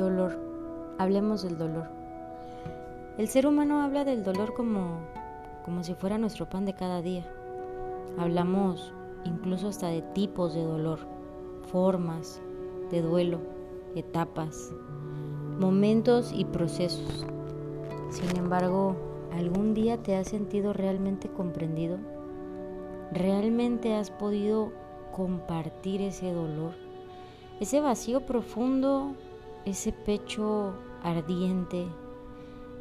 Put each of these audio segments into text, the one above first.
Dolor. Hablemos del dolor. El ser humano habla del dolor como, como si fuera nuestro pan de cada día. Hablamos incluso hasta de tipos de dolor, formas de duelo, etapas, momentos y procesos. Sin embargo, ¿algún día te has sentido realmente comprendido? ¿Realmente has podido compartir ese dolor? Ese vacío profundo, ese pecho ardiente,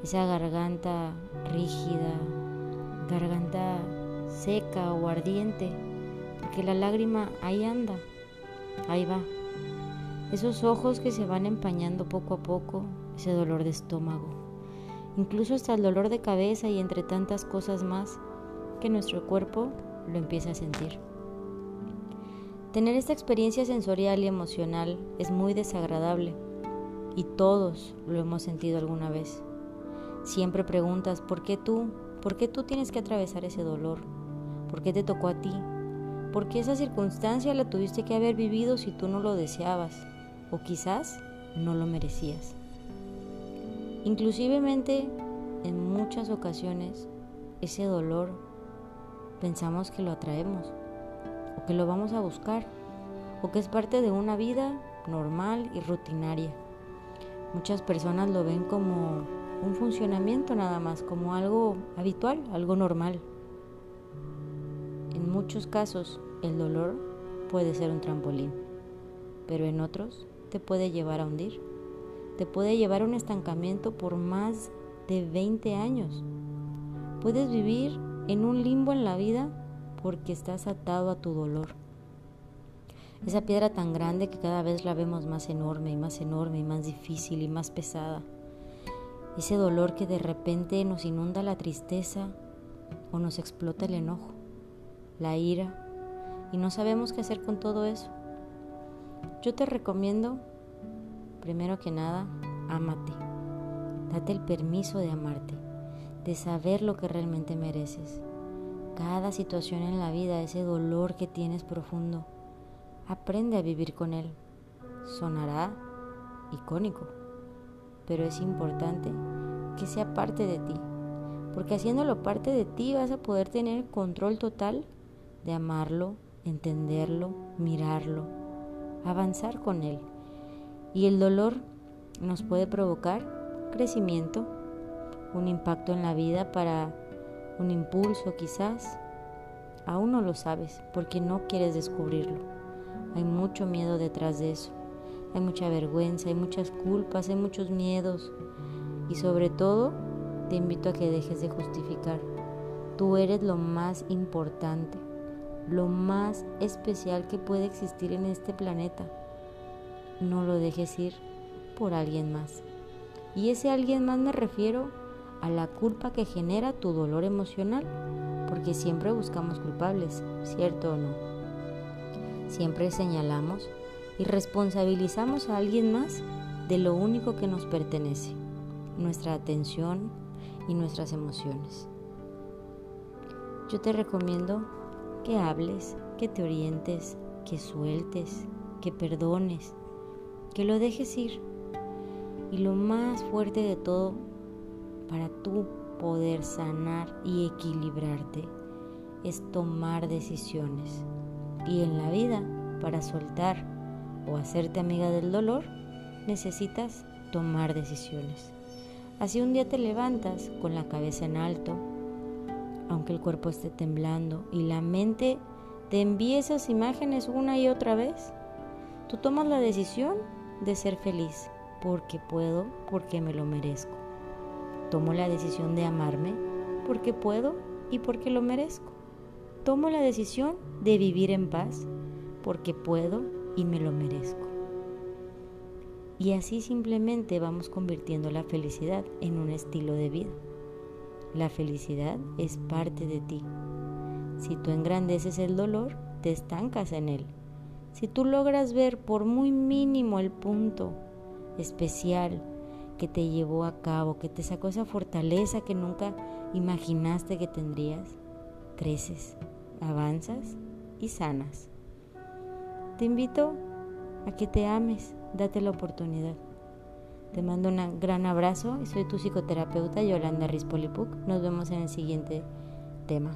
esa garganta rígida, garganta seca o ardiente, porque la lágrima ahí anda, ahí va. Esos ojos que se van empañando poco a poco, ese dolor de estómago, incluso hasta el dolor de cabeza y entre tantas cosas más que nuestro cuerpo lo empieza a sentir. Tener esta experiencia sensorial y emocional es muy desagradable y todos lo hemos sentido alguna vez. Siempre preguntas, ¿por qué tú? ¿Por qué tú tienes que atravesar ese dolor? ¿Por qué te tocó a ti? ¿Por qué esa circunstancia la tuviste que haber vivido si tú no lo deseabas? O quizás no lo merecías. Inclusivemente, en muchas ocasiones, ese dolor pensamos que lo atraemos, o que lo vamos a buscar, o que es parte de una vida normal y rutinaria. Muchas personas lo ven como un funcionamiento nada más, como algo habitual, algo normal. En muchos casos el dolor puede ser un trampolín, pero en otros te puede llevar a hundir, te puede llevar a un estancamiento por más de 20 años. Puedes vivir en un limbo en la vida porque estás atado a tu dolor. Esa piedra tan grande que cada vez la vemos más enorme y más enorme y más difícil y más pesada. Ese dolor que de repente nos inunda la tristeza o nos explota el enojo, la ira, y no sabemos qué hacer con todo eso. Yo te recomiendo, primero que nada, ámate. Date el permiso de amarte, de saber lo que realmente mereces. Cada situación en la vida, ese dolor que tienes profundo, Aprende a vivir con él. Sonará icónico, pero es importante que sea parte de ti, porque haciéndolo parte de ti vas a poder tener control total de amarlo, entenderlo, mirarlo, avanzar con él. Y el dolor nos puede provocar crecimiento, un impacto en la vida para un impulso quizás. Aún no lo sabes porque no quieres descubrirlo. Hay mucho miedo detrás de eso. Hay mucha vergüenza, hay muchas culpas, hay muchos miedos. Y sobre todo, te invito a que dejes de justificar. Tú eres lo más importante, lo más especial que puede existir en este planeta. No lo dejes ir por alguien más. Y ese alguien más me refiero a la culpa que genera tu dolor emocional, porque siempre buscamos culpables, ¿cierto o no? Siempre señalamos y responsabilizamos a alguien más de lo único que nos pertenece, nuestra atención y nuestras emociones. Yo te recomiendo que hables, que te orientes, que sueltes, que perdones, que lo dejes ir. Y lo más fuerte de todo, para tú poder sanar y equilibrarte, es tomar decisiones. Y en la vida, para soltar o hacerte amiga del dolor, necesitas tomar decisiones. Así un día te levantas con la cabeza en alto, aunque el cuerpo esté temblando y la mente te envíe esas imágenes una y otra vez. Tú tomas la decisión de ser feliz porque puedo, porque me lo merezco. Tomo la decisión de amarme porque puedo y porque lo merezco. Tomo la decisión de vivir en paz porque puedo y me lo merezco. Y así simplemente vamos convirtiendo la felicidad en un estilo de vida. La felicidad es parte de ti. Si tú engrandeces el dolor, te estancas en él. Si tú logras ver por muy mínimo el punto especial que te llevó a cabo, que te sacó esa fortaleza que nunca imaginaste que tendrías, creces, avanzas y sanas. Te invito a que te ames, date la oportunidad. Te mando un gran abrazo y soy tu psicoterapeuta Yolanda Rispolipuk. Nos vemos en el siguiente tema.